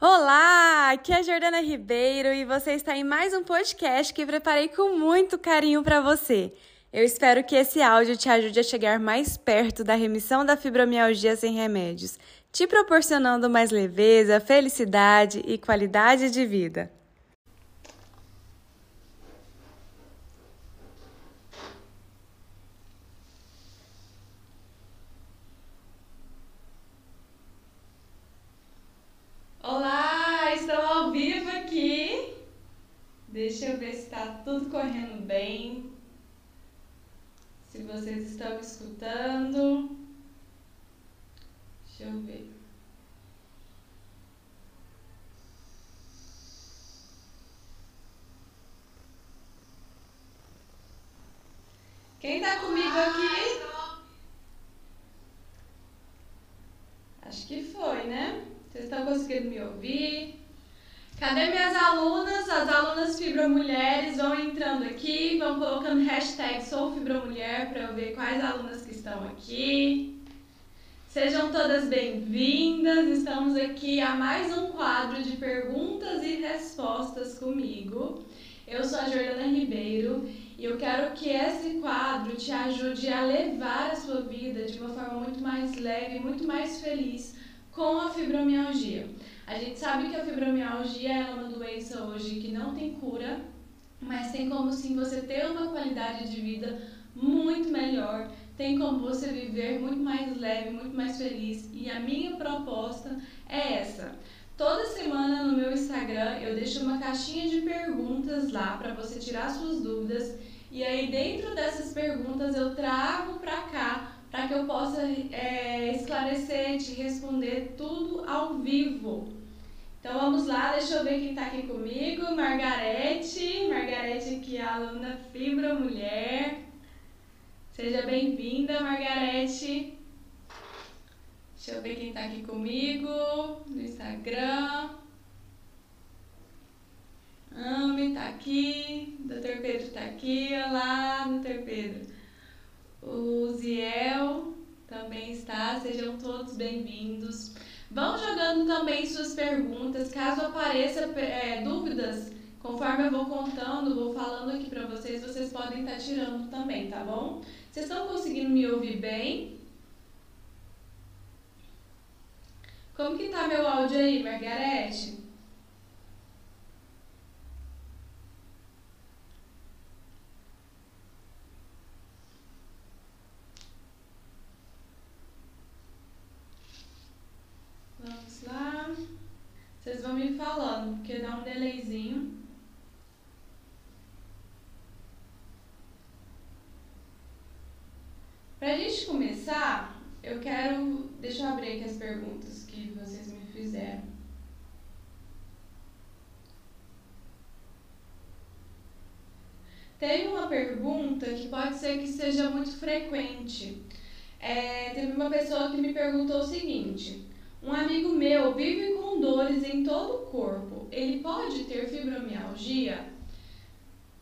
Olá, aqui é a Jordana Ribeiro e você está em mais um podcast que preparei com muito carinho para você. Eu espero que esse áudio te ajude a chegar mais perto da remissão da fibromialgia sem remédios, te proporcionando mais leveza, felicidade e qualidade de vida. Olá, estou ao vivo aqui. Deixa eu ver se está tudo correndo bem. Se vocês estão me escutando. Deixa eu ver. Quem está comigo aqui? Acho que foi, né? Vocês estão conseguindo me ouvir? Cadê minhas alunas? As alunas Fibromulheres vão entrando aqui, vão colocando hashtag SouFibromulher para eu ver quais alunas que estão aqui. Sejam todas bem-vindas. Estamos aqui a mais um quadro de perguntas e respostas comigo. Eu sou a Jordana Ribeiro e eu quero que esse quadro te ajude a levar a sua vida de uma forma muito mais leve, muito mais feliz com a fibromialgia. A gente sabe que a fibromialgia é uma doença hoje que não tem cura, mas tem como sim você ter uma qualidade de vida muito melhor, tem como você viver muito mais leve, muito mais feliz. E a minha proposta é essa. Toda semana no meu Instagram eu deixo uma caixinha de perguntas lá para você tirar suas dúvidas e aí dentro dessas perguntas eu trago para cá para que eu possa é, esclarecer, te responder tudo ao vivo. Então vamos lá, deixa eu ver quem está aqui comigo. Margarete, Margarete que é aluna Fibra Mulher. Seja bem-vinda, Margarete. Deixa eu ver quem está aqui comigo no Instagram. Ame está aqui, Dr. Pedro está aqui, olá, Dr. Pedro. O Ziel também está, sejam todos bem-vindos. Vão jogando também suas perguntas, caso apareça é, dúvidas, conforme eu vou contando, vou falando aqui para vocês, vocês podem estar tá tirando também, tá bom? Vocês estão conseguindo me ouvir bem? Como que tá meu áudio aí, Margarete? Vocês vão me falando, porque dá um delayzinho. Pra gente começar, eu quero. Deixa eu abrir aqui as perguntas que vocês me fizeram. Teve uma pergunta que pode ser que seja muito frequente. É, teve uma pessoa que me perguntou o seguinte: um amigo meu vive com dores em todo o corpo. Ele pode ter fibromialgia?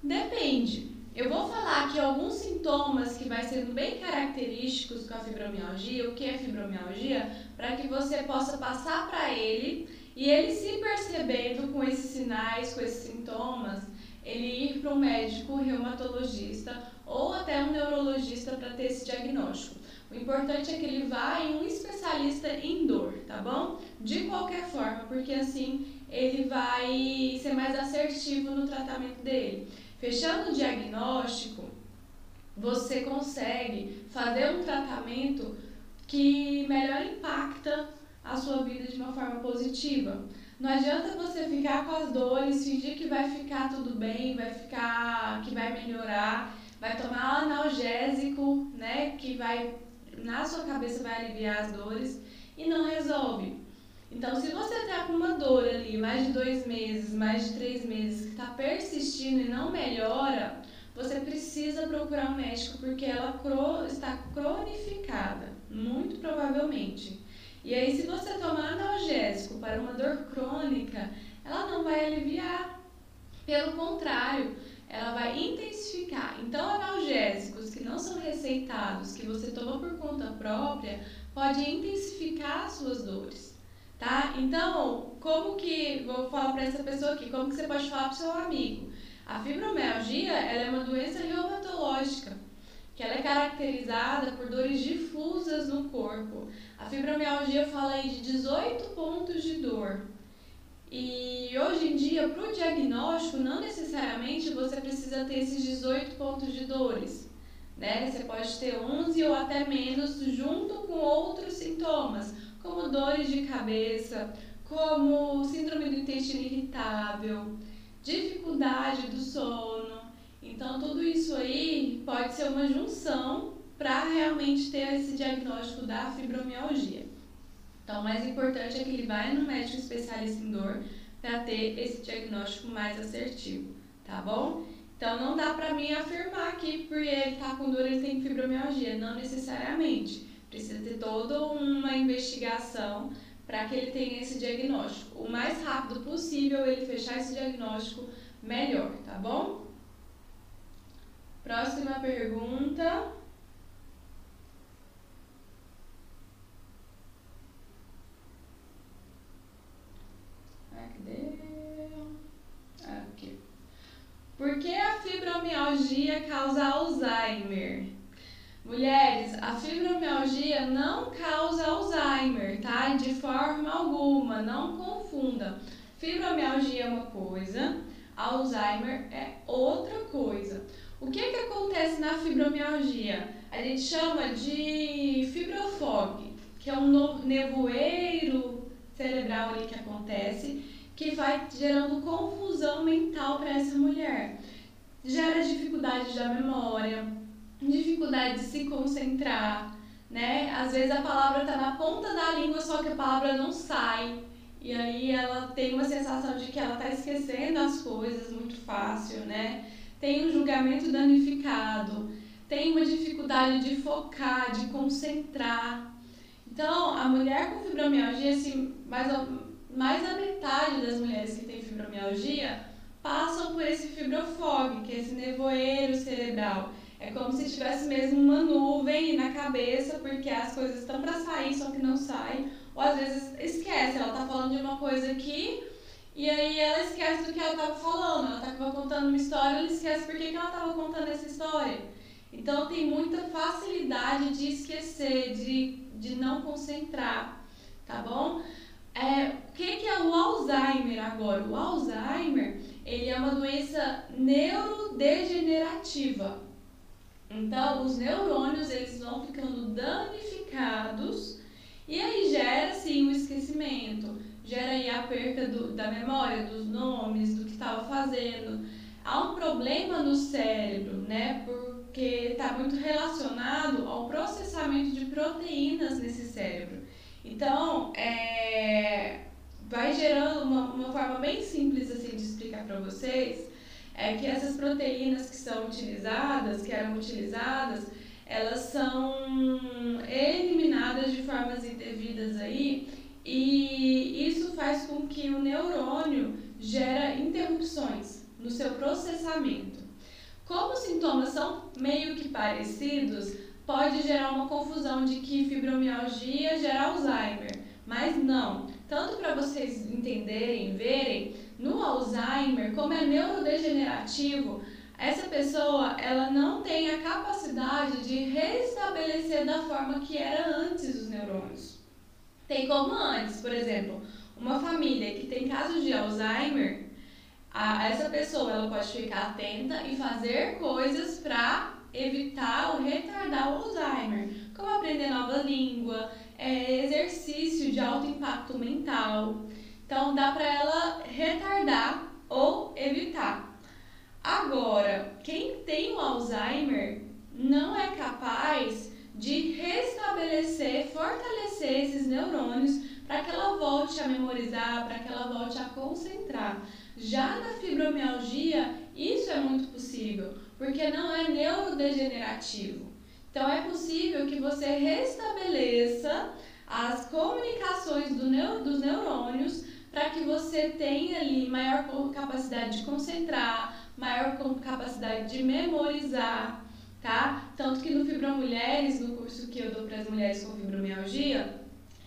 Depende. Eu vou falar aqui alguns sintomas que vai sendo bem característicos com a fibromialgia, o que é fibromialgia, para que você possa passar para ele e ele se percebendo com esses sinais, com esses sintomas, ele ir para um médico reumatologista ou até um neurologista para ter esse diagnóstico. O importante é que ele vá em um especialista em dor, tá bom? De qualquer forma, porque assim ele vai ser mais assertivo no tratamento dele. Fechando o diagnóstico, você consegue fazer um tratamento que melhor impacta a sua vida de uma forma positiva. Não adianta você ficar com as dores, fingir que vai ficar tudo bem, vai ficar que vai melhorar, vai tomar analgésico, né, que vai na sua cabeça vai aliviar as dores e não resolve. Então, se você está com uma dor ali, mais de dois meses, mais de três meses, que está persistindo e não melhora, você precisa procurar um médico porque ela está cronificada, muito provavelmente. E aí, se você tomar analgésico para uma dor crônica, ela não vai aliviar. Pelo contrário, ela vai intensificar. Então, analgésicos que não são receitados, que você toma por conta própria, pode intensificar as suas dores, tá? Então, como que, vou falar para essa pessoa aqui, como que você pode falar para seu amigo? A fibromialgia, ela é uma doença reumatológica, que ela é caracterizada por dores difusas no corpo. A fibromialgia fala aí de 18 pontos de dor. E hoje em dia, para o diagnóstico, não necessariamente você precisa ter esses 18 pontos de dores. Né? Você pode ter 11 ou até menos junto com outros sintomas, como dores de cabeça, como síndrome do intestino irritável, dificuldade do sono. Então, tudo isso aí pode ser uma junção para realmente ter esse diagnóstico da fibromialgia. Então, o mais importante é que ele vai no médico especialista em dor para ter esse diagnóstico mais assertivo, tá bom? Então, não dá para mim afirmar que por ele estar tá com dor ele tem fibromialgia, não necessariamente. Precisa ter toda uma investigação para que ele tenha esse diagnóstico. O mais rápido possível ele fechar esse diagnóstico, melhor, tá bom? Próxima pergunta. Aqui. Por que a fibromialgia causa Alzheimer? Mulheres, a fibromialgia não causa Alzheimer, tá? De forma alguma, não confunda. Fibromialgia é uma coisa, Alzheimer é outra coisa. O que que acontece na fibromialgia? A gente chama de fibrofog, que é um nevoeiro cerebral ali que acontece que vai gerando confusão mental para essa mulher. Gera dificuldade da memória, dificuldade de se concentrar, né? Às vezes a palavra está na ponta da língua, só que a palavra não sai. E aí ela tem uma sensação de que ela está esquecendo as coisas muito fácil, né? Tem um julgamento danificado, tem uma dificuldade de focar, de concentrar. Então, a mulher com fibromialgia, assim, mais mais da metade das mulheres que têm fibromialgia passam por esse fibrofog, que é esse nevoeiro cerebral. É como se tivesse mesmo uma nuvem na cabeça, porque as coisas estão para sair, só que não saem. Ou às vezes esquece, ela tá falando de uma coisa aqui, e aí ela esquece do que ela estava falando. Ela estava contando uma história, ela esquece por que, que ela estava contando essa história. Então tem muita facilidade de esquecer, de, de não concentrar, tá bom? É, o que, que é o Alzheimer agora? O Alzheimer ele é uma doença neurodegenerativa. Então, os neurônios eles vão ficando danificados e aí gera sim o esquecimento, gera aí a perda do, da memória, dos nomes, do que estava fazendo. Há um problema no cérebro, né? Porque está muito relacionado ao processamento de proteínas nesse cérebro. Então, é, vai gerando uma, uma forma bem simples assim de explicar para vocês é que essas proteínas que são utilizadas, que eram utilizadas, elas são eliminadas de formas indevidas aí e isso faz com que o neurônio gera interrupções no seu processamento. Como os sintomas são meio que parecidos, pode gerar uma confusão de que fibromialgia gera Alzheimer, mas não. Tanto para vocês entenderem, verem, no Alzheimer, como é neurodegenerativo, essa pessoa ela não tem a capacidade de restabelecer da forma que era antes os neurônios. Tem como antes, por exemplo, uma família que tem casos de Alzheimer, a, essa pessoa ela pode ficar atenta e fazer coisas para evitar ou retardar o Alzheimer, como aprender nova língua, é, exercício de alto impacto mental. Então, dá para ela retardar ou evitar. Agora, quem tem o Alzheimer não é capaz de restabelecer, fortalecer esses neurônios para que ela volte a memorizar, para que ela volte a concentrar. Já na fibromialgia, isso é muito possível, porque não é neurodegenerativo. Então é possível que você restabeleça as comunicações do neur dos neurônios para que você tenha ali maior capacidade de concentrar, maior capacidade de memorizar, tá? Tanto que no Fibromulheres, no curso que eu dou para as mulheres com fibromialgia,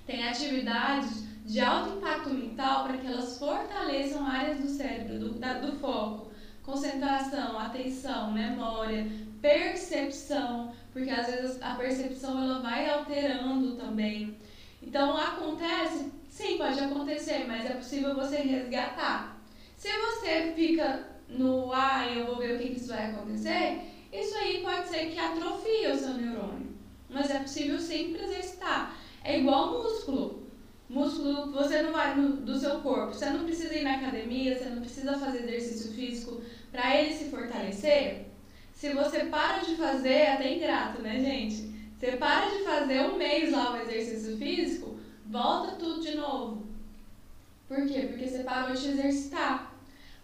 tem atividades de alto impacto mental para que elas fortaleçam áreas do cérebro, do, da, do foco, concentração, atenção, memória, percepção, porque às vezes a percepção ela vai alterando também. Então acontece, sim, pode acontecer, mas é possível você resgatar. Se você fica no ah, eu vou ver o que, isso vai acontecer, isso aí pode ser que atrofie o seu neurônio. Mas é possível sempre exercitar. É igual músculo. Músculo, você não vai no, do seu corpo, você não precisa ir na academia, você não precisa fazer exercício físico para ele se fortalecer. Se você para de fazer, é até ingrato, né, gente? Você para de fazer um mês lá o exercício físico, volta tudo de novo. Por quê? Porque você parou de exercitar.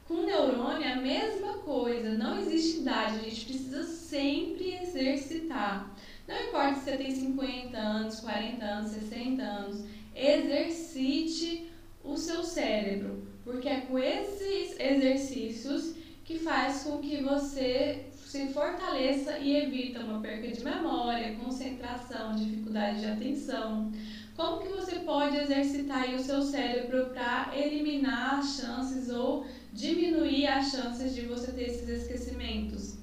Com neurônio é a mesma coisa, não existe idade, a gente precisa sempre exercitar. Não importa se você tem 50 anos, 40 anos, 60 anos, exercite o seu cérebro, porque é com esses exercícios que faz com que você se fortaleça e evita uma perca de memória, concentração, dificuldade de atenção. Como que você pode exercitar o seu cérebro para eliminar as chances ou diminuir as chances de você ter esses esquecimentos.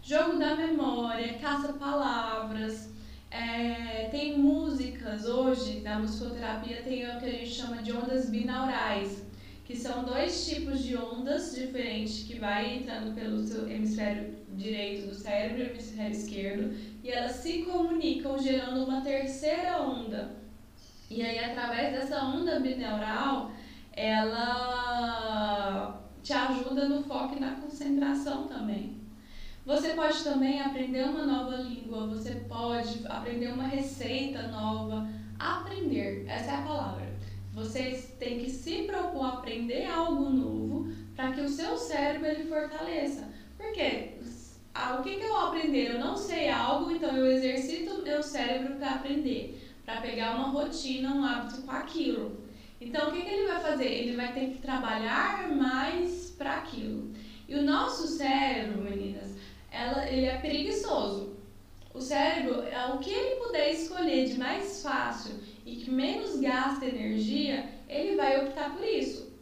Jogo da memória, caça-palavras, é, tem músicas hoje, na musicoterapia tem o que a gente chama de ondas binaurais, que são dois tipos de ondas diferentes que vai entrando pelo seu hemisfério direito do cérebro e hemisfério esquerdo, e elas se comunicam gerando uma terceira onda. E aí, através dessa onda binaural, ela te ajuda no foco e na concentração também. Você pode também aprender uma nova língua, você pode aprender uma receita nova. Aprender, essa é a palavra. Vocês têm que se propor a aprender algo novo para que o seu cérebro ele fortaleça. Por quê? Ah, o que, que eu aprender? Eu não sei algo, então eu exercito meu cérebro para aprender, para pegar uma rotina, um hábito com aquilo. Então, o que, que ele vai fazer? Ele vai ter que trabalhar mais para aquilo. E o nosso cérebro, meninas, ela, ele é preguiçoso. O cérebro, é o que ele puder escolher de mais fácil e que menos gasta energia, ele vai optar por isso.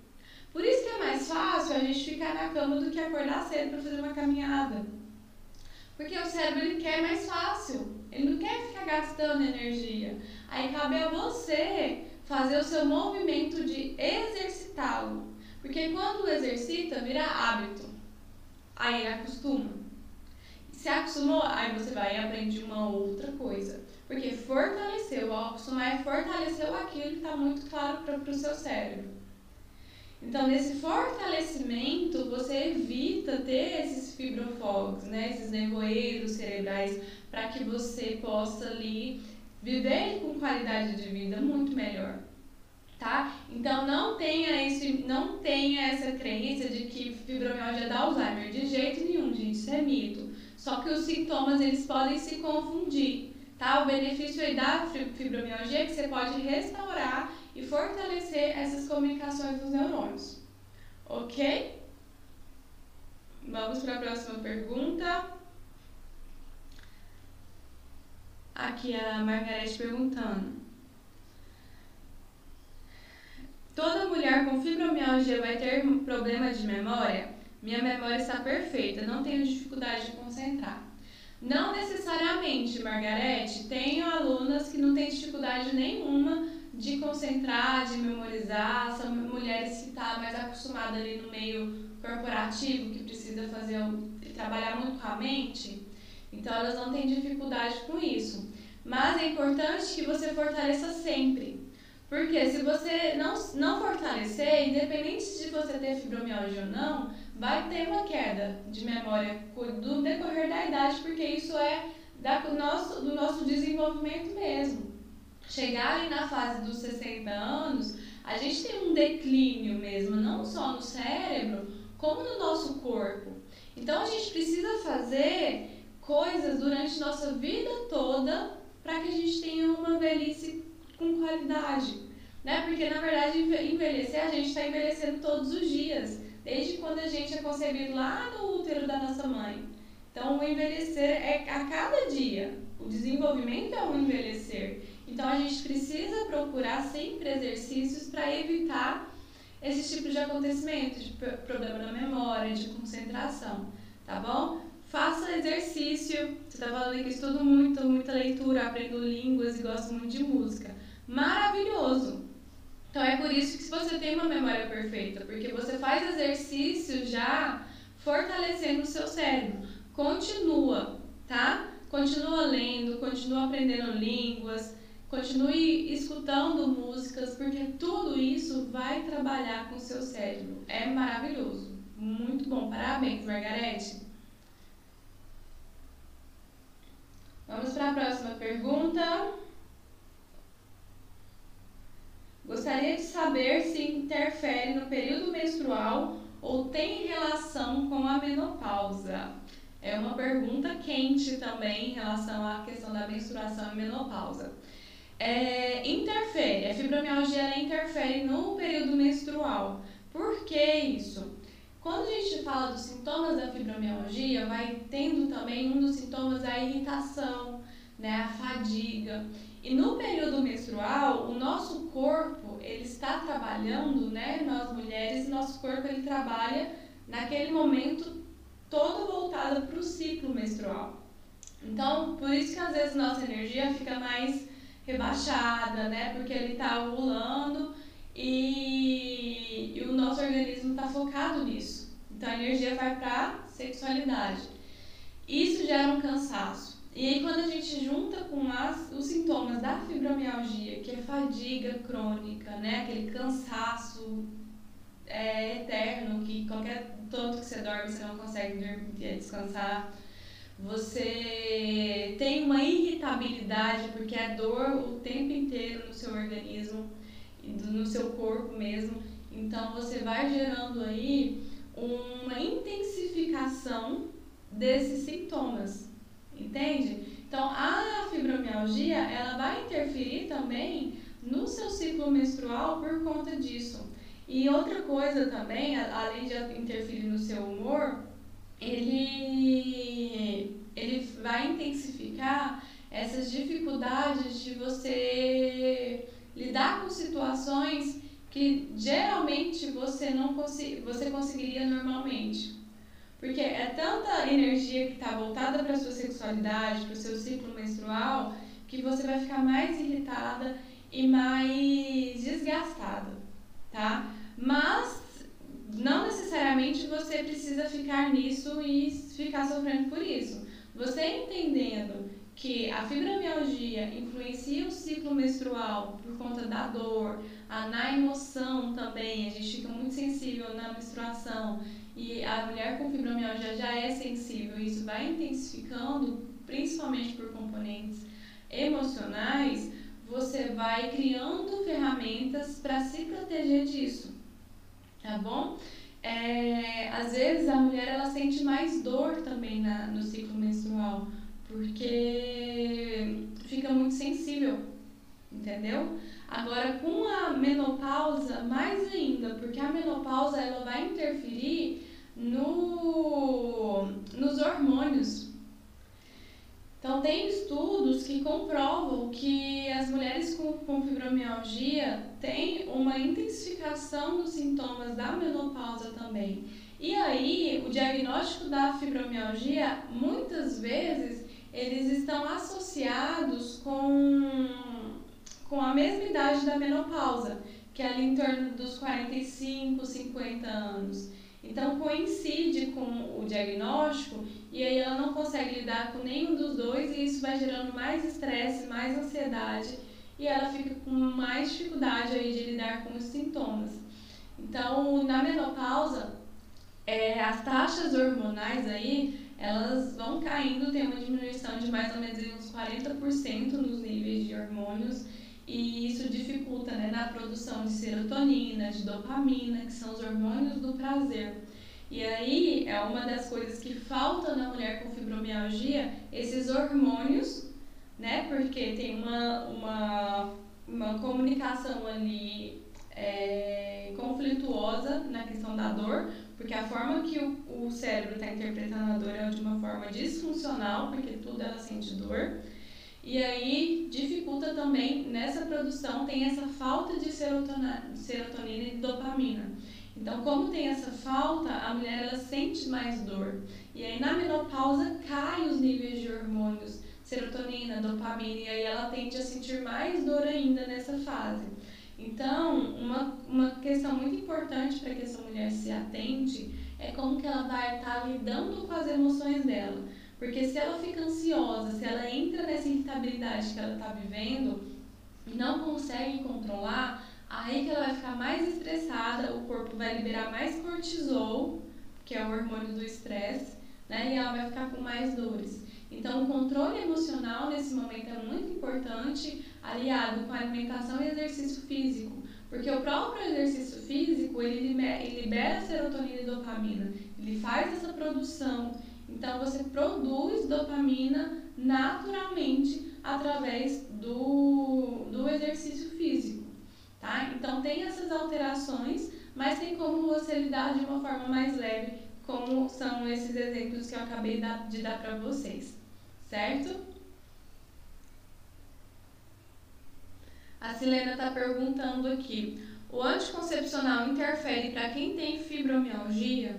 Por isso que é mais fácil a gente ficar na cama do que acordar cedo para fazer uma caminhada. Porque o cérebro ele quer mais fácil, ele não quer ficar gastando energia. Aí cabe a você fazer o seu movimento de exercitá-lo. Porque quando exercita, vira hábito. Aí acostuma. Se acostumou, aí você vai e aprende uma outra coisa. Porque fortaleceu, acostumar é fortaleceu aquilo que está muito claro para o seu cérebro. Então, nesse fortalecimento, você evita ter esses fibrofogos, né? esses nevoeiros cerebrais, para que você possa ali viver com qualidade de vida muito melhor. Tá? Então não tenha esse, não tenha essa crença de que fibromialgia dá Alzheimer de jeito nenhum, gente, isso é mito. Só que os sintomas eles podem se confundir, tá? O benefício aí da fibromialgia é que você pode restaurar e fortalecer essas comunicações dos neurônios. OK? Vamos para a próxima pergunta. Aqui a Margarete perguntando. Toda mulher com fibromialgia vai ter problema de memória? Minha memória está perfeita, não tenho dificuldade de concentrar. Não necessariamente, Margarete. Tenho alunas que não têm dificuldade nenhuma de concentrar, de memorizar. São mulheres que estão tá mais acostumadas ali no meio corporativo, que precisa fazer trabalhar muito com a mente. Então elas não têm dificuldade com isso. Mas é importante que você fortaleça sempre. Porque se você não, não fortalecer, independente de você ter fibromialgia ou não, vai ter uma queda de memória do decorrer da idade, porque isso é da, do, nosso, do nosso desenvolvimento mesmo. Chegar ali na fase dos 60 anos, a gente tem um declínio mesmo, não só no cérebro, como no nosso corpo. Então a gente precisa fazer coisas durante nossa vida toda para que a gente tenha uma velhice com qualidade. Né? Porque na verdade envelhecer, a gente está envelhecendo todos os dias, desde quando a gente é concebido lá no útero da nossa mãe. Então o envelhecer é a cada dia. O desenvolvimento é um envelhecer. Então a gente precisa procurar sempre exercícios para evitar esse tipo de acontecimento, de problema na memória, de concentração, tá bom? Faça exercício. Você está falando que estudo muito, muita leitura, aprendo línguas e gosto muito de música. Maravilhoso! Então é por isso que você tem uma memória perfeita, porque você faz exercício já fortalecendo o seu cérebro. Continua, tá? Continua lendo, continua aprendendo línguas, continue escutando músicas, porque tudo isso vai trabalhar com o seu cérebro. É maravilhoso. Muito bom. Parabéns, Margarete. Vamos para a próxima pergunta. Gostaria de saber se interfere no período menstrual ou tem relação com a menopausa. É uma pergunta quente também em relação à questão da menstruação e menopausa. É, interfere, a fibromialgia ela interfere no período menstrual. Por que isso? Quando a gente fala dos sintomas da fibromialgia, vai tendo também um dos sintomas a irritação, né, a fadiga. E no período menstrual, o nosso corpo, ele está trabalhando, né, nós mulheres, nosso corpo ele trabalha naquele momento todo voltado para o ciclo menstrual. Então, por isso que às vezes nossa energia fica mais rebaixada, né, porque ele está ovulando e, e o nosso organismo está focado nisso. Então a energia vai para sexualidade. Isso gera um cansaço. E aí, quando a gente junta com as, os sintomas da fibromialgia, que é fadiga crônica, né? Aquele cansaço é, eterno, que qualquer tanto que você dorme, você não consegue é, descansar. Você tem uma irritabilidade, porque é dor o tempo inteiro no seu organismo, no seu corpo mesmo. Então, você vai gerando aí uma intensificação desses sintomas. Entende? Então, a fibromialgia, ela vai interferir também no seu ciclo menstrual por conta disso. E outra coisa também, além de interferir no seu humor, ele, ele vai intensificar essas dificuldades de você lidar com situações que geralmente você não consi você conseguiria normalmente. Porque é tanta energia que está voltada para a sua sexualidade, para o seu ciclo menstrual, que você vai ficar mais irritada e mais desgastada, tá? Mas não necessariamente você precisa ficar nisso e ficar sofrendo por isso. Você entendendo que a fibromialgia influencia o ciclo menstrual por conta da dor, a, na emoção também, a gente fica muito sensível na menstruação e a mulher com fibromialgia já é sensível, isso vai intensificando, principalmente por componentes emocionais, você vai criando ferramentas para se proteger disso, tá bom? É, às vezes a mulher ela sente mais dor também na, no ciclo menstrual, porque fica muito sensível, entendeu? Agora, com a menopausa, mais ainda, porque a menopausa ela vai interferir no, nos hormônios. Então, tem estudos que comprovam que as mulheres com, com fibromialgia têm uma intensificação dos sintomas da menopausa também. E aí, o diagnóstico da fibromialgia, muitas vezes, eles estão associados com com a mesma idade da menopausa, que é ali em torno dos 45, 50 anos. Então coincide com o diagnóstico e aí ela não consegue lidar com nenhum dos dois e isso vai gerando mais estresse, mais ansiedade e ela fica com mais dificuldade aí de lidar com os sintomas. Então, na menopausa, é, as taxas hormonais aí, elas vão caindo, tem uma diminuição de mais ou menos uns 40% nos níveis de hormônios e isso dificulta né, na produção de serotonina, de dopamina, que são os hormônios do prazer. E aí é uma das coisas que falta na mulher com fibromialgia, esses hormônios, né? Porque tem uma, uma, uma comunicação ali é, conflituosa na questão da dor, porque a forma que o, o cérebro está interpretando a dor é de uma forma disfuncional, porque tudo ela sente dor. e aí dificulta também nessa produção, tem essa falta de serotonina, serotonina e dopamina. Então, como tem essa falta, a mulher ela sente mais dor. E aí na menopausa cai os níveis de hormônios, serotonina, dopamina, e aí ela tende a sentir mais dor ainda nessa fase. Então, uma, uma questão muito importante para que essa mulher se atente é como que ela vai estar tá lidando com as emoções dela. Porque se ela fica ansiosa, se ela entra nessa irritabilidade que ela está vivendo e não consegue controlar, aí que ela vai ficar mais estressada, o corpo vai liberar mais cortisol, que é o hormônio do estresse, né? E ela vai ficar com mais dores. Então, o controle emocional nesse momento é muito importante, aliado com a alimentação e exercício físico. Porque o próprio exercício físico, ele libera serotonina e dopamina. Ele faz essa produção então você produz dopamina naturalmente através do, do exercício físico, tá? Então tem essas alterações, mas tem como você lidar de uma forma mais leve, como são esses exemplos que eu acabei de dar para vocês, certo? A Silena está perguntando aqui: o anticoncepcional interfere para quem tem fibromialgia?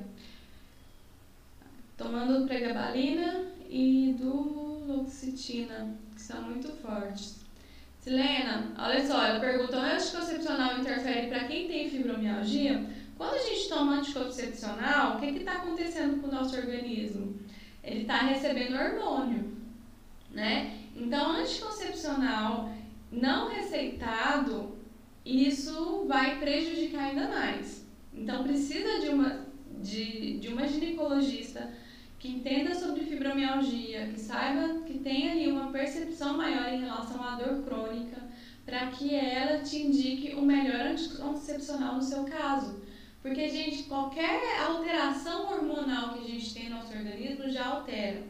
tomando pregabalina e duloxetina, que são muito fortes. Silena, olha só, ela pergunta: o anticoncepcional interfere para quem tem fibromialgia? Quando a gente toma anticoncepcional, o que está acontecendo com o nosso organismo? Ele está recebendo hormônio, né? Então, anticoncepcional não receitado, isso vai prejudicar ainda mais. Então, precisa de uma, de, de uma ginecologista que entenda sobre fibromialgia, que saiba que tem ali uma percepção maior em relação à dor crônica, para que ela te indique o melhor anticoncepcional no seu caso. Porque, gente, qualquer alteração hormonal que a gente tem no nosso organismo já altera.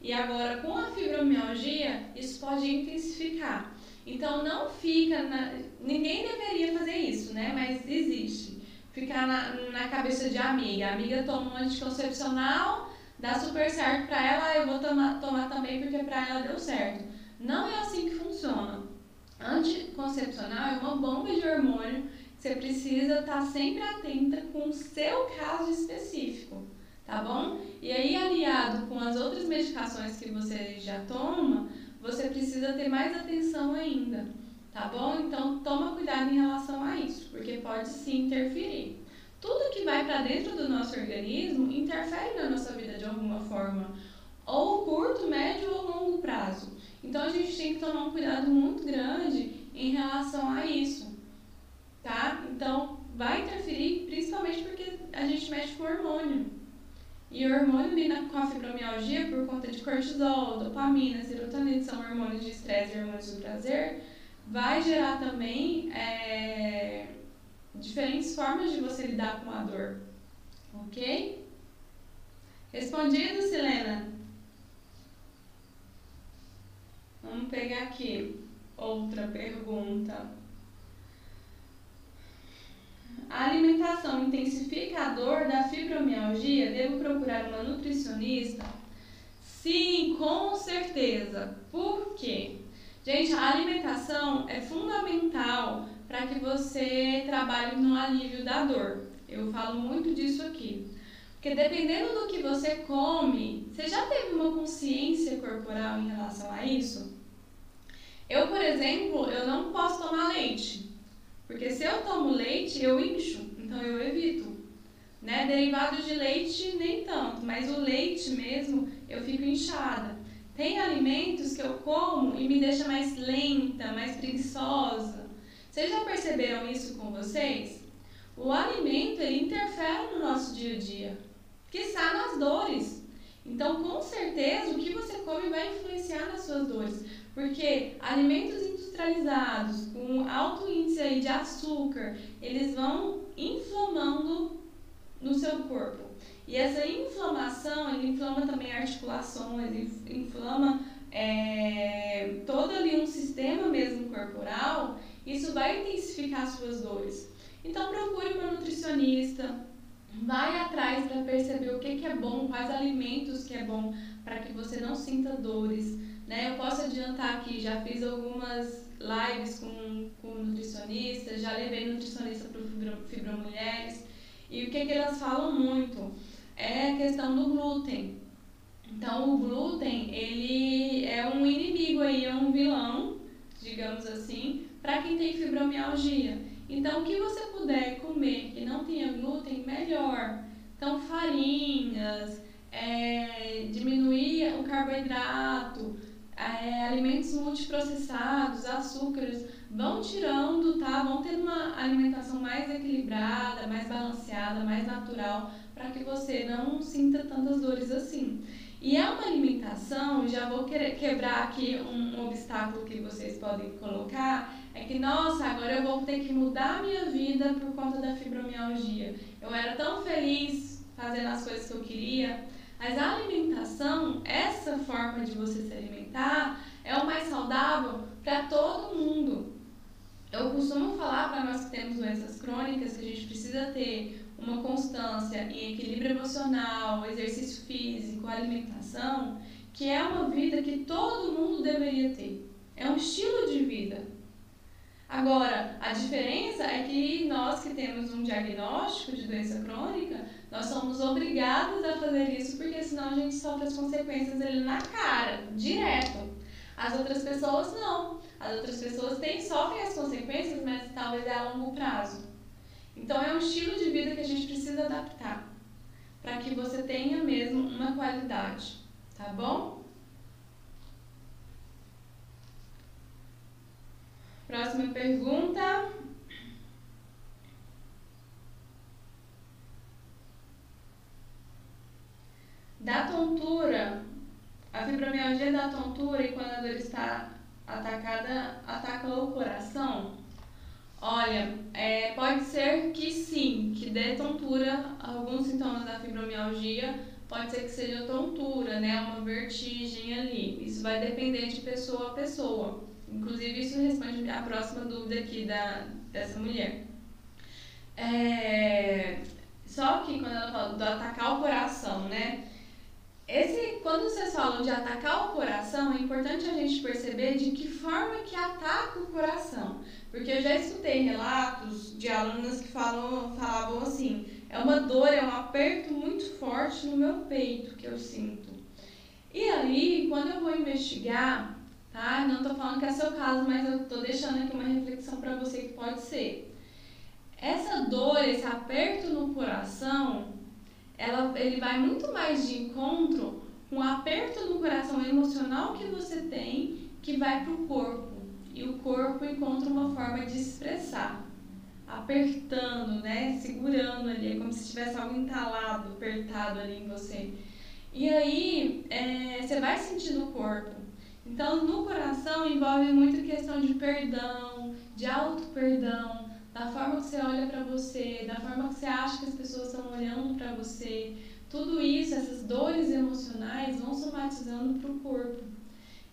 E agora, com a fibromialgia, isso pode intensificar. Então, não fica. Na... Ninguém deveria fazer isso, né? Mas existe. Ficar na, na cabeça de amiga. A amiga toma um anticoncepcional dá super certo para ela, eu vou tomar, tomar também porque para ela deu certo. Não é assim que funciona. Anticoncepcional é uma bomba de hormônio você precisa estar tá sempre atenta com o seu caso específico, tá bom? E aí, aliado com as outras medicações que você já toma, você precisa ter mais atenção ainda, tá bom? Então, toma cuidado em relação a isso, porque pode sim interferir tudo que vai para dentro do nosso organismo interfere na nossa vida de alguma forma, ou curto, médio ou longo prazo. Então a gente tem que tomar um cuidado muito grande em relação a isso, tá? Então vai interferir principalmente porque a gente mexe com hormônio. E o hormônio ali na, com a fibromialgia, por conta de cortisol, dopamina, serotonina, são hormônios de estresse e hormônios do prazer, vai gerar também é, diferentes formas de você lidar com a dor. Ok? Respondido, Silena? Vamos pegar aqui outra pergunta. A alimentação intensifica a dor da fibromialgia? Devo procurar uma nutricionista? Sim, com certeza. Por quê? Gente, a alimentação é fundamental para que você trabalhe no alívio da dor. Eu falo muito disso aqui. Porque dependendo do que você come, você já teve uma consciência corporal em relação a isso? Eu, por exemplo, eu não posso tomar leite. Porque se eu tomo leite, eu incho, então eu evito. Né? Derivados de leite, nem tanto, mas o leite mesmo, eu fico inchada. Tem alimentos que eu como e me deixa mais lenta, mais preguiçosa. Vocês já perceberam isso com vocês? O alimento ele interfere no nosso dia a dia, que está nas dores. Então, com certeza, o que você come vai influenciar nas suas dores, porque alimentos industrializados com alto índice de açúcar, eles vão inflamando no seu corpo. E essa inflamação, ele inflama também articulações, inflama é, todo ali um sistema mesmo corporal isso vai intensificar suas dores. Então procure uma nutricionista, vai atrás para perceber o que, que é bom, quais alimentos que é bom para que você não sinta dores, Né? Eu posso adiantar aqui, já fiz algumas lives com, com nutricionistas, já levei nutricionista para o Fibromulheres, e o que, que elas falam muito é a questão do glúten. Então, o glúten, ele é um inimigo aí, é um vilão, digamos assim, para quem tem fibromialgia. Então, o que você puder comer que não tenha glúten, melhor. Então, farinhas, é, diminuir o carboidrato, é, alimentos multiprocessados, açúcares, vão tirando, tá? Vão ter uma alimentação mais equilibrada, mais balanceada, mais natural, para que você não sinta tantas dores assim. E é uma alimentação, já vou quebrar aqui um, um obstáculo que vocês podem colocar, é que, nossa, agora eu vou ter que mudar a minha vida por conta da fibromialgia. Eu era tão feliz fazendo as coisas que eu queria, mas a alimentação, essa forma de você se alimentar, é o mais saudável para todo mundo. Eu costumo falar para nós que temos doenças crônicas que a gente precisa ter uma constância em equilíbrio emocional, exercício físico, alimentação, que é uma vida que todo mundo deveria ter. É um estilo de vida. Agora, a diferença é que nós que temos um diagnóstico de doença crônica, nós somos obrigados a fazer isso porque senão a gente sofre as consequências dele na cara, direto. As outras pessoas não. As outras pessoas têm, sofrem as consequências, mas talvez é a longo prazo. Então é um estilo de vida que a gente precisa adaptar para que você tenha mesmo uma qualidade, tá bom? Próxima pergunta. Da tontura, a fibromialgia da tontura e quando a dor está atacada, ataca o coração? Olha, é, pode ser que sim, que dê tontura, alguns sintomas da fibromialgia, pode ser que seja tontura, né, uma vertigem ali. Isso vai depender de pessoa a pessoa. Inclusive, isso responde à próxima dúvida aqui da, dessa mulher. É, só que quando ela fala do atacar o coração, né? Esse, quando vocês falam de atacar o coração, é importante a gente perceber de que forma que ataca o coração. Porque eu já escutei relatos de alunas que falam, falavam assim, é uma dor, é um aperto muito forte no meu peito que eu sinto. E aí, quando eu vou investigar, tá? Não estou falando que é seu caso, mas eu estou deixando aqui uma reflexão para você que pode ser. Essa dor, esse aperto no coração, ela, ele vai muito mais de encontro com o aperto no coração emocional que você tem que vai para o corpo. E o corpo encontra uma forma de expressar, apertando, né? Segurando ali, é como se tivesse algo entalado, apertado ali em você. E aí é, você vai sentir no corpo. Então, no coração envolve muito questão de perdão, de auto-perdão, da forma que você olha para você, da forma que você acha que as pessoas estão olhando para você. Tudo isso, essas dores emocionais vão somatizando para o corpo.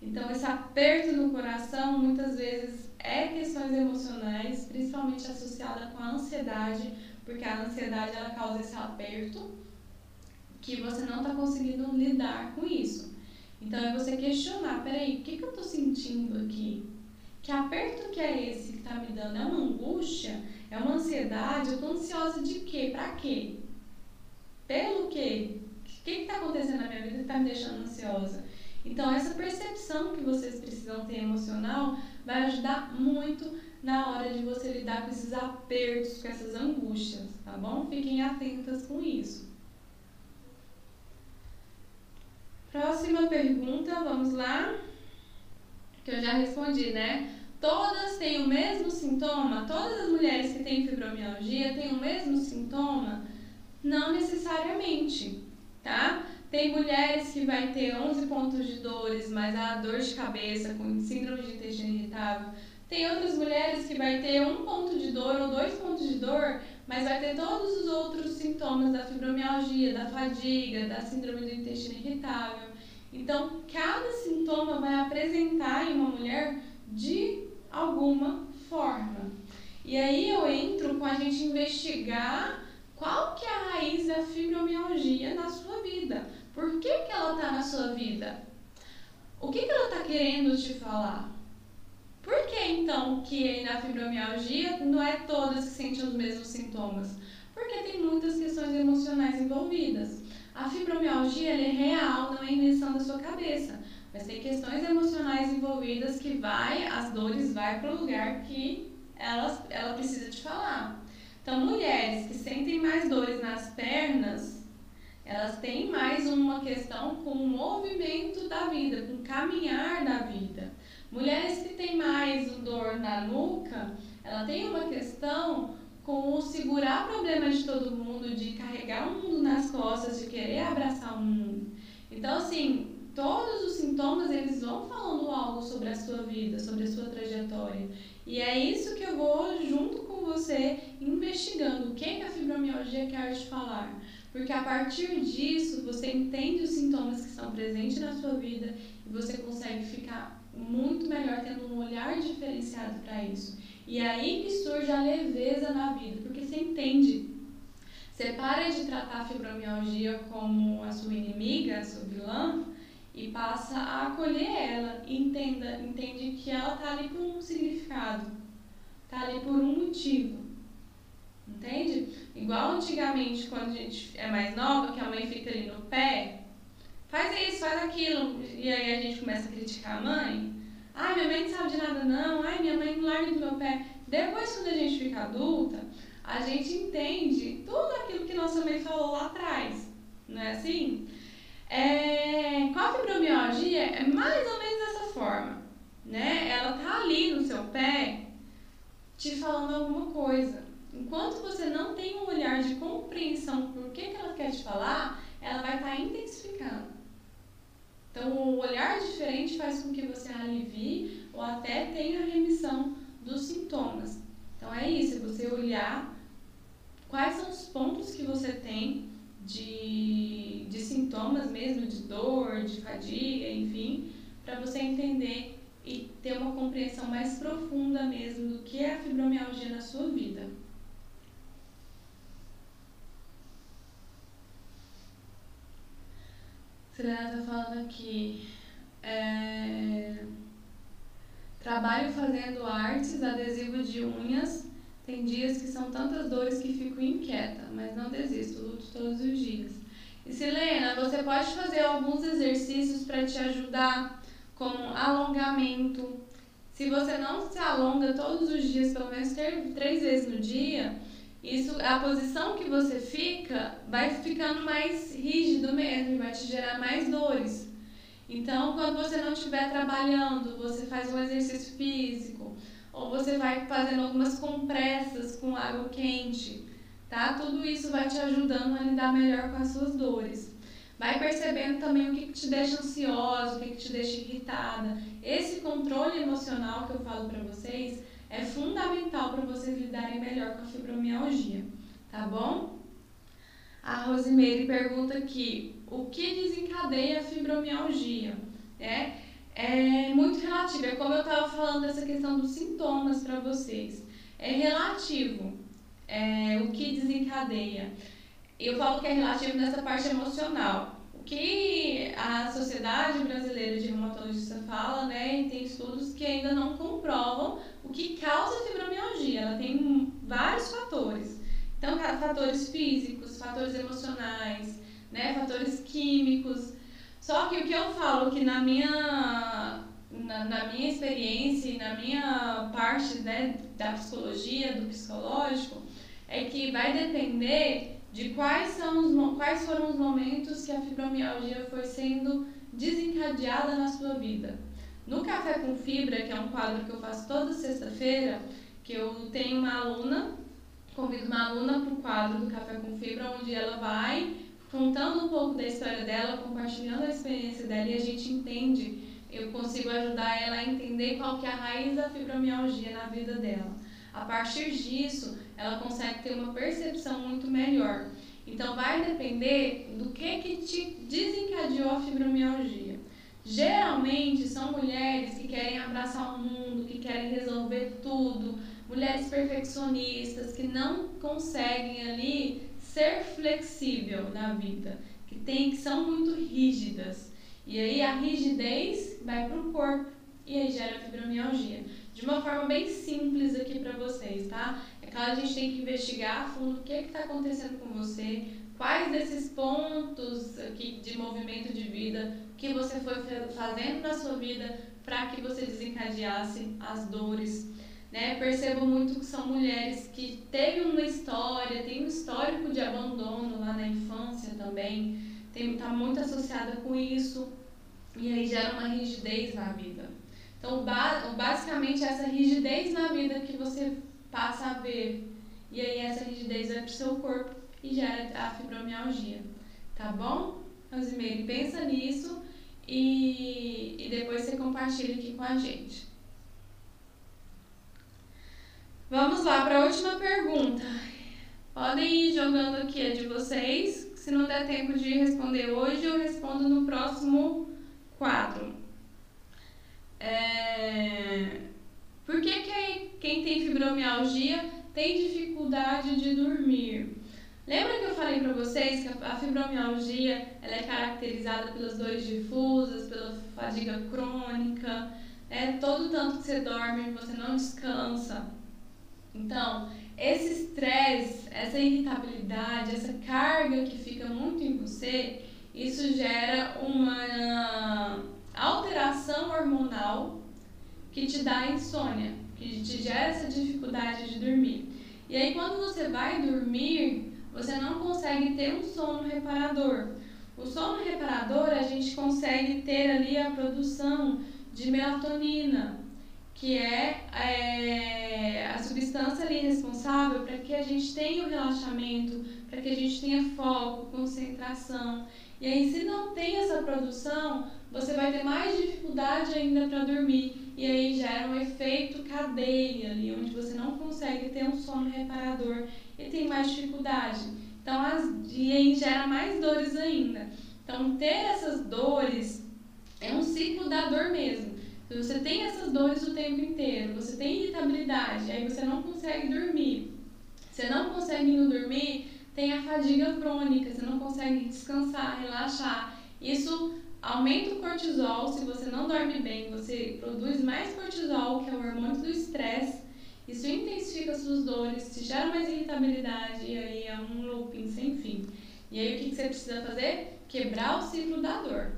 Então, esse aperto no coração muitas vezes é questões emocionais, principalmente associada com a ansiedade, porque a ansiedade ela causa esse aperto que você não está conseguindo lidar com isso. Então, é você questionar: peraí, o que, que eu estou sentindo aqui? Que aperto que é esse que está me dando? É uma angústia? É uma ansiedade? Eu estou ansiosa de quê? Para quê? Pelo quê? O que está acontecendo na minha vida que está me deixando ansiosa? Então, essa percepção que vocês precisam ter emocional vai ajudar muito na hora de você lidar com esses apertos, com essas angústias, tá bom? Fiquem atentas com isso. Próxima pergunta, vamos lá que eu já respondi, né? Todas têm o mesmo sintoma? Todas as mulheres que têm fibromialgia têm o mesmo sintoma? Não necessariamente, tá? Tem mulheres que vai ter 11 pontos de dores, mas a dor de cabeça com síndrome de intestino irritável. Tem outras mulheres que vai ter um ponto de dor ou dois pontos de dor, mas vai ter todos os outros sintomas da fibromialgia, da fadiga, da síndrome do intestino irritável. Então, cada sintoma vai apresentar em uma mulher de alguma forma. E aí eu entro com a gente investigar qual que é a raiz da fibromialgia na sua vida. Por que, que ela está na sua vida? O que, que ela está querendo te falar? Por que então que na fibromialgia não é todas que sentem os mesmos sintomas? Porque tem muitas questões emocionais envolvidas. A fibromialgia é real, não é invenção da sua cabeça, mas tem questões emocionais envolvidas que vai, as dores vai para o lugar que ela, ela precisa te falar. Então, mulheres que sentem mais dores nas pernas, elas têm mais uma questão com o movimento da vida, com o caminhar da vida. Mulheres que têm mais dor na nuca, tem uma questão com o segurar problema de todo mundo, de carregar o mundo nas costas, de querer abraçar o mundo. Então, assim, todos os sintomas eles vão falando algo sobre a sua vida, sobre a sua trajetória. E é isso que eu vou junto com você investigando o que, que a fibromialgia quer te falar. Porque a partir disso você entende os sintomas que estão presentes na sua vida e você consegue ficar muito melhor tendo um olhar diferenciado para isso. E é aí que surge a leveza na vida, porque você entende. Você para de tratar a fibromialgia como a sua inimiga, a sua vilã, e passa a acolher ela. Entenda, entende que ela está ali por um significado, está ali por um motivo. Entende? Igual antigamente, quando a gente é mais nova, que a mãe fica ali no pé, faz isso, faz aquilo, e aí a gente começa a criticar a mãe. Ai, minha mãe não sabe de nada não, ai, minha mãe não larga do meu pé. Depois, quando a gente fica adulta, a gente entende tudo aquilo que nossa mãe falou lá atrás. Não é assim? É, com a fibromialgia é mais ou menos dessa forma, né? Ela tá ali no seu pé te falando alguma coisa. Enquanto você não tem um olhar de compreensão por que, que ela quer te falar, ela vai estar tá intensificando. Então, o olhar diferente faz com que você alivie ou até tenha remissão dos sintomas. Então, é isso, é você olhar quais são os pontos que você tem de, de sintomas mesmo, de dor, de fadiga, enfim, para você entender e ter uma compreensão mais profunda mesmo do que é a fibromialgia na sua vida. Serena está falando aqui. É, trabalho fazendo artes, adesivo de unhas tem dias que são tantas dores que fico inquieta, mas não desisto, luto todos os dias. E Silena, você pode fazer alguns exercícios para te ajudar, como alongamento. Se você não se alonga todos os dias, pelo menos três vezes no dia, isso, a posição que você fica vai ficando mais rígido mesmo, vai te gerar mais dores. Então, quando você não estiver trabalhando, você faz um exercício físico, ou você vai fazendo algumas compressas com água quente, tá? Tudo isso vai te ajudando a lidar melhor com as suas dores. Vai percebendo também o que, que te deixa ansiosa, o que, que te deixa irritada. Esse controle emocional que eu falo para vocês é fundamental para vocês lidarem melhor com a fibromialgia, tá bom? A Rosimeire pergunta aqui, o que desencadeia a fibromialgia? É, é muito relativo. É como eu estava falando dessa questão dos sintomas para vocês. É relativo é, o que desencadeia. Eu falo que é relativo nessa parte emocional. Que a Sociedade Brasileira de Reumatologista fala, né, e tem estudos que ainda não comprovam o que causa fibromialgia. Ela tem vários fatores. Então, fatores físicos, fatores emocionais, né, fatores químicos, só que o que eu falo que na minha, na, na minha experiência e na minha parte né, da psicologia, do psicológico, é que vai depender de quais, são os, quais foram os momentos que a fibromialgia foi sendo desencadeada na sua vida. No Café com Fibra, que é um quadro que eu faço toda sexta-feira, que eu tenho uma aluna, convido uma aluna para o quadro do Café com Fibra, onde ela vai contando um pouco da história dela, compartilhando a experiência dela e a gente entende, eu consigo ajudar ela a entender qual que é a raiz da fibromialgia na vida dela. A partir disso, ela consegue ter uma percepção muito melhor. Então vai depender do que que te desencadeou a fibromialgia. Geralmente são mulheres que querem abraçar o mundo, que querem resolver tudo, mulheres perfeccionistas que não conseguem ali ser flexível na vida, que tem que são muito rígidas. E aí a rigidez vai para o corpo e aí gera fibromialgia. De uma forma bem simples aqui para vocês, tá? É claro, a gente tem que investigar a fundo o que está acontecendo com você, quais desses pontos aqui de movimento de vida que você foi fazendo na sua vida para que você desencadeasse as dores. Né? Percebo muito que são mulheres que teve uma história, tem um histórico de abandono lá na infância também, está muito associada com isso e aí gera uma rigidez na vida. Então, basicamente, essa rigidez na vida que você passa a ver, e aí essa rigidez vai para o seu corpo e gera a fibromialgia, tá bom? Rosimeire, pensa nisso e, e depois você compartilha aqui com a gente. Vamos lá para a última pergunta. Podem ir jogando aqui a de vocês. Se não der tempo de responder hoje, eu respondo no próximo quadro. É... Por que, que quem tem fibromialgia tem dificuldade de dormir? Lembra que eu falei para vocês que a fibromialgia ela é caracterizada pelas dores difusas, pela fadiga crônica, é todo tanto que você dorme, você não descansa. Então, esse estresse, essa irritabilidade, essa carga que fica muito em você, isso gera uma alteração hormonal que te dá insônia, que te gera essa dificuldade de dormir. E aí, quando você vai dormir, você não consegue ter um sono reparador. O sono reparador, a gente consegue ter ali a produção de melatonina, que é, é a substância ali responsável para que a gente tenha o relaxamento, para que a gente tenha foco, concentração. E aí, se não tem essa produção, você vai ter mais dificuldade ainda para dormir. E aí gera um efeito cadeia ali, onde você não consegue ter um sono reparador e tem mais dificuldade. Então, as, e aí gera mais dores ainda. Então, ter essas dores é um ciclo da dor mesmo. Se você tem essas dores o tempo inteiro, você tem irritabilidade, aí você não consegue dormir. Você não consegue dormir, tem a fadiga crônica, você não consegue descansar, relaxar. Isso aumenta o cortisol, se você não dorme bem, você produz mais cortisol, que é o hormônio do estresse, isso intensifica suas dores, te gera mais irritabilidade e aí é um looping sem fim. E aí o que, que você precisa fazer? Quebrar o ciclo da dor.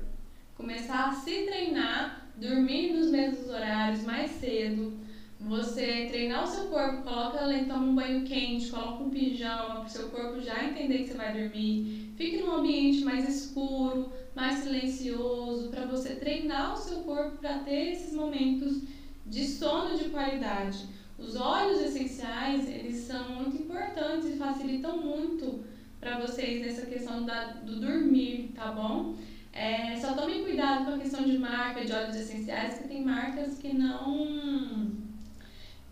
Começar a se treinar, dormir nos mesmos horários, mais cedo. Você treinar o seu corpo, coloca ali, toma um banho quente, coloca um pijama para o seu corpo já entender que você vai dormir. Fique num ambiente mais escuro, mais silencioso, para você treinar o seu corpo para ter esses momentos de sono de qualidade. Os óleos essenciais, eles são muito importantes e facilitam muito para vocês nessa questão da, do dormir, tá bom? É, só tomem cuidado com a questão de marca de óleos essenciais, que tem marcas que não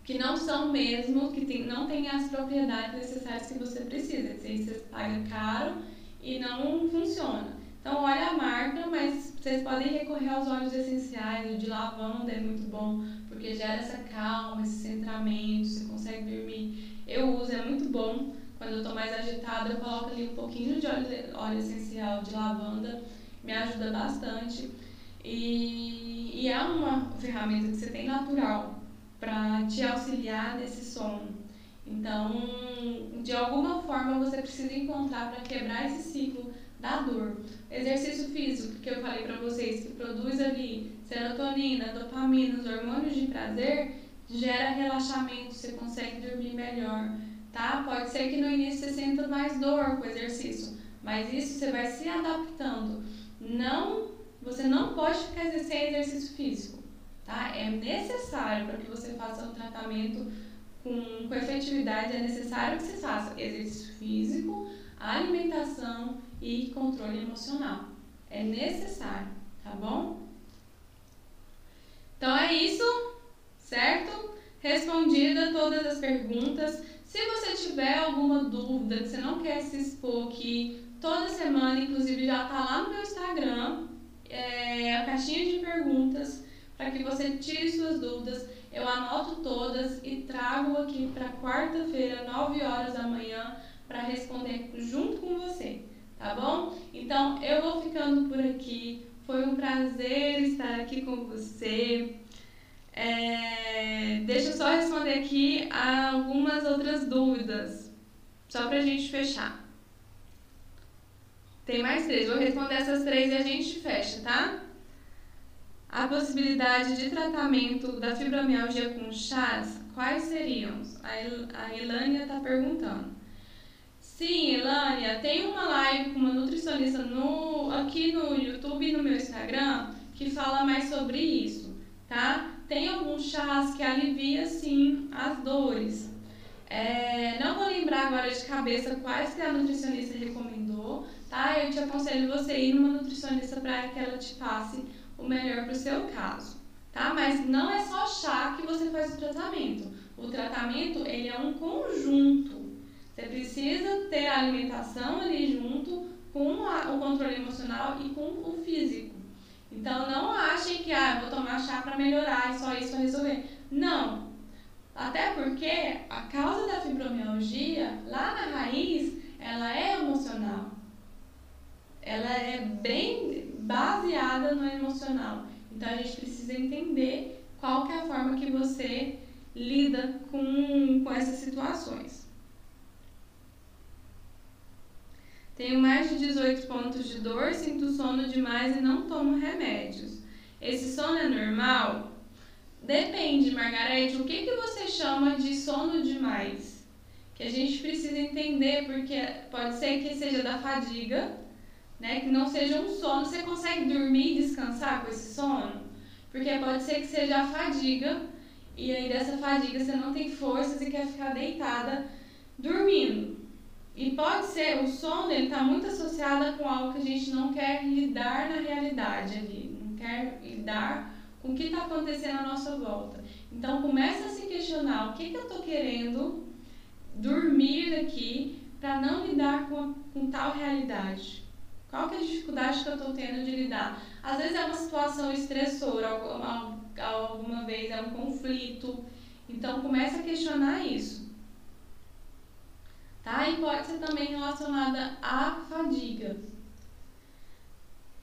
que não são mesmo, que tem, não têm as propriedades necessárias que você precisa. Se você paga caro e não funciona. Então, olha a marca, mas vocês podem recorrer aos óleos essenciais. O de lavanda é muito bom, porque gera essa calma, esse centramento, você consegue dormir. Eu uso, é muito bom. Quando eu estou mais agitada, eu coloco ali um pouquinho de óleo, óleo essencial de lavanda, me ajuda bastante. E, e é uma ferramenta que você tem natural para te auxiliar nesse sono. Então, de alguma forma, você precisa encontrar para quebrar esse ciclo da dor. Exercício físico, que eu falei para vocês, que produz ali serotonina, dopamina, os hormônios de prazer, gera relaxamento, você consegue dormir melhor, tá? Pode ser que no início você sinta mais dor com o exercício, mas isso você vai se adaptando. Não, você não pode ficar sem exercício físico, tá? É necessário para que você faça o tratamento com, com efetividade, é necessário que você faça exercício físico, alimentação e controle emocional. É necessário, tá bom? Então é isso, certo? Respondida todas as perguntas. Se você tiver alguma dúvida, que você não quer se expor aqui, toda semana, inclusive já tá lá no meu Instagram, é, a caixinha de perguntas, para que você tire suas dúvidas. Eu anoto todas e trago aqui para quarta-feira, 9 horas da manhã, para responder junto com você, tá bom? Então eu vou ficando por aqui. Foi um prazer estar aqui com você. É, deixa eu só responder aqui algumas outras dúvidas, só para a gente fechar. Tem mais três, vou responder essas três e a gente fecha, tá? A possibilidade de tratamento da fibromialgia com chás, quais seriam? A Elânia está perguntando. Sim, Elânia, tem uma live com uma nutricionista no, aqui no YouTube e no meu Instagram que fala mais sobre isso, tá? Tem alguns chás que alivia sim as dores. É, não vou lembrar agora de cabeça quais que a nutricionista recomendou, tá? Eu te aconselho você ir numa nutricionista para que ela te passe o melhor para o seu caso, tá? Mas não é só chá que você faz o tratamento. O tratamento ele é um conjunto. Você precisa ter a alimentação ali junto com a, o controle emocional e com o físico. Então não achem que ah, vou tomar chá para melhorar e só isso vai resolver. Não. Até porque a causa da fibromialgia, lá na raiz, ela é emocional. Ela é bem baseada no emocional. Então a gente precisa entender qual que é a forma que você lida com, com essas situações. Tenho mais de 18 pontos de dor, sinto sono demais e não tomo remédios. Esse sono é normal? Depende, Margarete, o que, que você chama de sono demais? Que a gente precisa entender, porque pode ser que seja da fadiga, né? Que não seja um sono. Você consegue dormir e descansar com esse sono? Porque pode ser que seja a fadiga, e aí dessa fadiga você não tem forças e quer ficar deitada dormindo. E pode ser, o sono ele está muito associado com algo que a gente não quer lidar na realidade ali, não quer lidar com o que está acontecendo à nossa volta. Então começa a se questionar o que, que eu estou querendo dormir aqui para não lidar com, com tal realidade. Qual que é a dificuldade que eu estou tendo de lidar? Às vezes é uma situação estressora, alguma, alguma vez é um conflito. Então comece a questionar isso tá? E pode ser também relacionada à fadiga.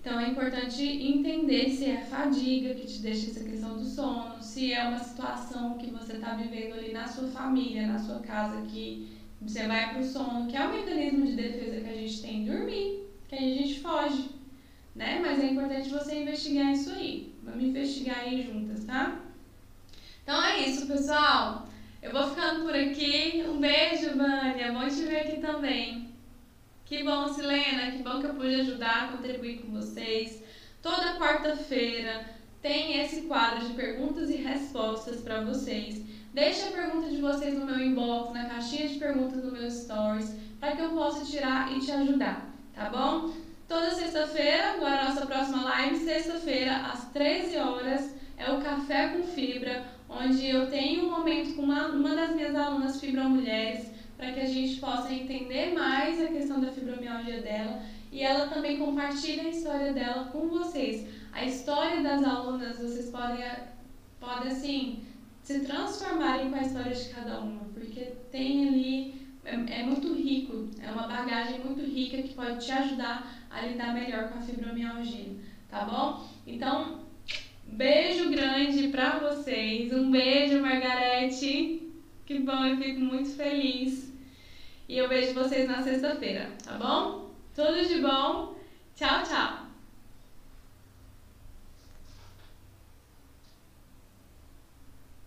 Então é importante entender se é fadiga que te deixa essa questão do sono, se é uma situação que você está vivendo ali na sua família, na sua casa, que você vai para o sono, que é o mecanismo de defesa que a gente tem, dormir, que aí a gente foge, né? Mas é importante você investigar isso aí. Vamos investigar aí juntas, tá? Então é isso, pessoal. Eu vou ficando por aqui. Um beijo, Vânia. Bom te ver aqui também. Que bom, Silena. Que bom que eu pude ajudar, contribuir com vocês. Toda quarta-feira tem esse quadro de perguntas e respostas para vocês. Deixe a pergunta de vocês no meu inbox, na caixinha de perguntas do meu stories, para que eu possa tirar e te ajudar, tá bom? Toda sexta-feira, agora a nossa próxima live, sexta-feira, às 13 horas, é o Café com Fibra, onde eu tenho um momento com uma, uma das minhas alunas fibromulheres para que a gente possa entender mais a questão da fibromialgia dela e ela também compartilha a história dela com vocês. A história das alunas, vocês podem, podem assim, se transformarem com a história de cada uma, porque tem ali, é, é muito rico, é uma bagagem muito rica que pode te ajudar a lidar melhor com a fibromialgia, tá bom? Então, Beijo grande pra vocês. Um beijo, Margarete. Que bom, eu fico muito feliz. E eu vejo vocês na sexta-feira, tá bom? Tudo de bom. Tchau, tchau.